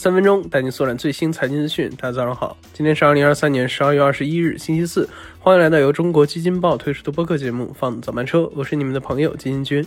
三分钟带你速览最新财经资讯。大家早上好，今天是二零二三年十二月二十一日，星期四。欢迎来到由中国基金报推出的播客节目《放早班车》，我是你们的朋友基金君。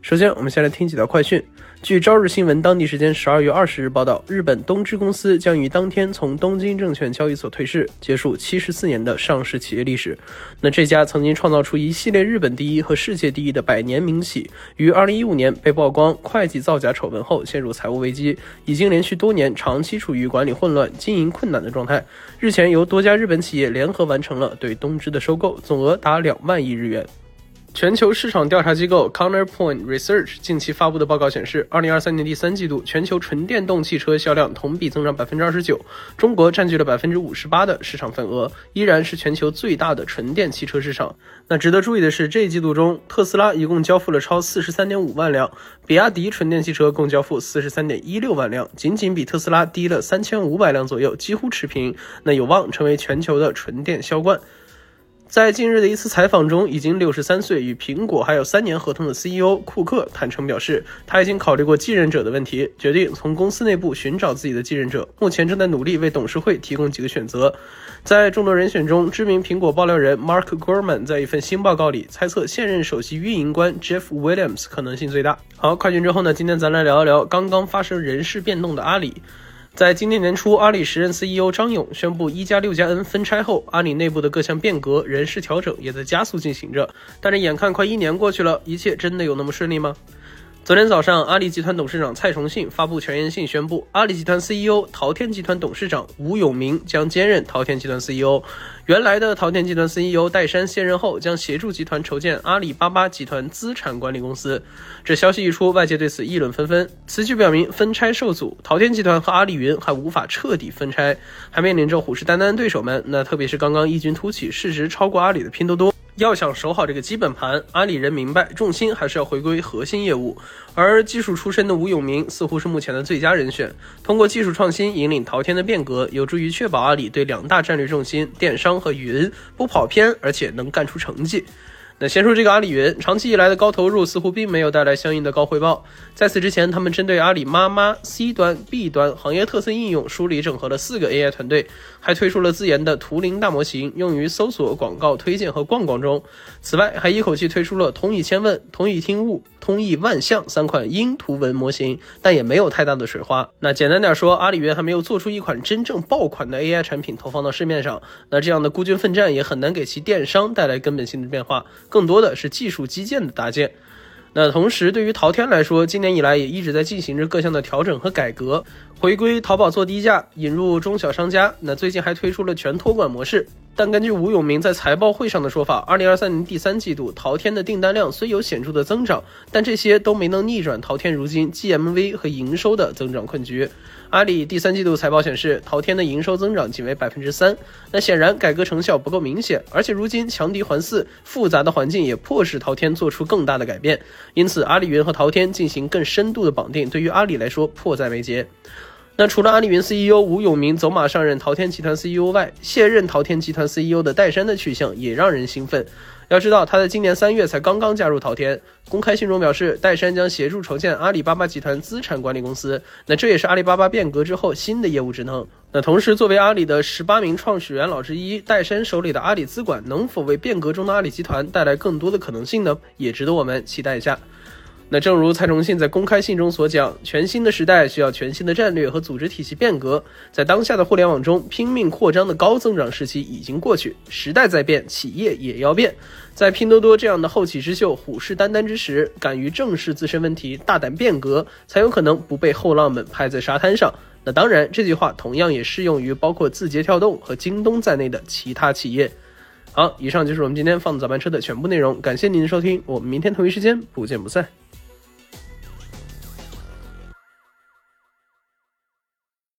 首先，我们先来听几条快讯。据朝日新闻当地时间十二月二十日报道，日本东芝公司将于当天从东京证券交易所退市，结束七十四年的上市企业历史。那这家曾经创造出一系列日本第一和世界第一的百年名企，于二零一五年被曝光会计造假丑闻后陷入财务危机，已经连续多年长期处于管理混乱、经营困难的状态。日前，由多家日本企业联合完成了对东芝的收购，总额达两万亿日元。全球市场调查机构 Counterpoint Research 近期发布的报告显示，二零二三年第三季度全球纯电动汽车销量同比增长百分之二十九，中国占据了百分之五十八的市场份额，依然是全球最大的纯电汽车市场。那值得注意的是，这一季度中，特斯拉一共交付了超四十三点五万辆，比亚迪纯电汽车共交付四十三点一六万辆，仅仅比特斯拉低了三千五百辆左右，几乎持平。那有望成为全球的纯电销冠。在近日的一次采访中，已经六十三岁、与苹果还有三年合同的 CEO 库克坦诚表示，他已经考虑过继任者的问题，决定从公司内部寻找自己的继任者。目前正在努力为董事会提供几个选择。在众多人选中，知名苹果爆料人 Mark Gurman 在一份新报告里猜测，现任首席运营官 Jeff Williams 可能性最大。好，快讯之后呢？今天咱来聊一聊刚刚发生人事变动的阿里。在今年年初，阿里时任 CEO 张勇宣布一加六加 N 分拆后，阿里内部的各项变革、人事调整也在加速进行着。但是，眼看快一年过去了，一切真的有那么顺利吗？昨天早上，阿里集团董事长蔡崇信发布全员信，宣布阿里集团 CEO、淘天集团董事长吴永明将兼任淘天集团 CEO。原来的淘天集团 CEO 戴珊卸任后，将协助集团筹建阿里巴巴集团资产管理公司。这消息一出，外界对此议论纷纷。此举表明分拆受阻，淘天集团和阿里云还无法彻底分拆，还面临着虎视眈眈的对手们。那特别是刚刚异军突起、市值超过阿里的拼多多。要想守好这个基本盘，阿里人明白，重心还是要回归核心业务。而技术出身的吴永明似乎是目前的最佳人选，通过技术创新引领淘天的变革，有助于确保阿里对两大战略重心——电商和云不跑偏，而且能干出成绩。那先说这个阿里云，长期以来的高投入似乎并没有带来相应的高回报。在此之前，他们针对阿里妈妈 C 端、B 端行业特色应用梳理整合了四个 AI 团队，还推出了自研的图灵大模型，用于搜索、广告推荐和逛逛中。此外，还一口气推出了同义千问、同义听物、通义万象三款英图文模型，但也没有太大的水花。那简单点说，阿里云还没有做出一款真正爆款的 AI 产品投放到市面上。那这样的孤军奋战也很难给其电商带来根本性的变化。更多的是技术基建的搭建。那同时，对于淘天来说，今年以来也一直在进行着各项的调整和改革，回归淘宝做低价，引入中小商家。那最近还推出了全托管模式。但根据吴永明在财报会上的说法，二零二三年第三季度淘天的订单量虽有显著的增长，但这些都没能逆转淘天如今 GMV 和营收的增长困局。阿里第三季度财报显示，淘天的营收增长仅为百分之三。那显然改革成效不够明显，而且如今强敌环伺，复杂的环境也迫使淘天做出更大的改变。因此，阿里云和淘天进行更深度的绑定，对于阿里来说迫在眉睫。那除了阿里云 CEO 吴永明走马上任淘天集团 CEO 外，卸任淘天集团 CEO 的戴珊的去向也让人兴奋。要知道，他在今年三月才刚刚加入淘天。公开信中表示，戴珊将协助筹建阿里巴巴集团资产管理公司。那这也是阿里巴巴变革之后新的业务职能。那同时，作为阿里的十八名创始元老之一，戴珊手里的阿里资管能否为变革中的阿里集团带来更多的可能性呢？也值得我们期待一下。那正如蔡崇信在公开信中所讲，全新的时代需要全新的战略和组织体系变革。在当下的互联网中，拼命扩张的高增长时期已经过去，时代在变，企业也要变。在拼多多这样的后起之秀虎视眈眈之时，敢于正视自身问题，大胆变革，才有可能不被后浪们拍在沙滩上。那当然，这句话同样也适用于包括字节跳动和京东在内的其他企业。好，以上就是我们今天放早班车的全部内容，感谢您的收听，我们明天同一时间不见不散。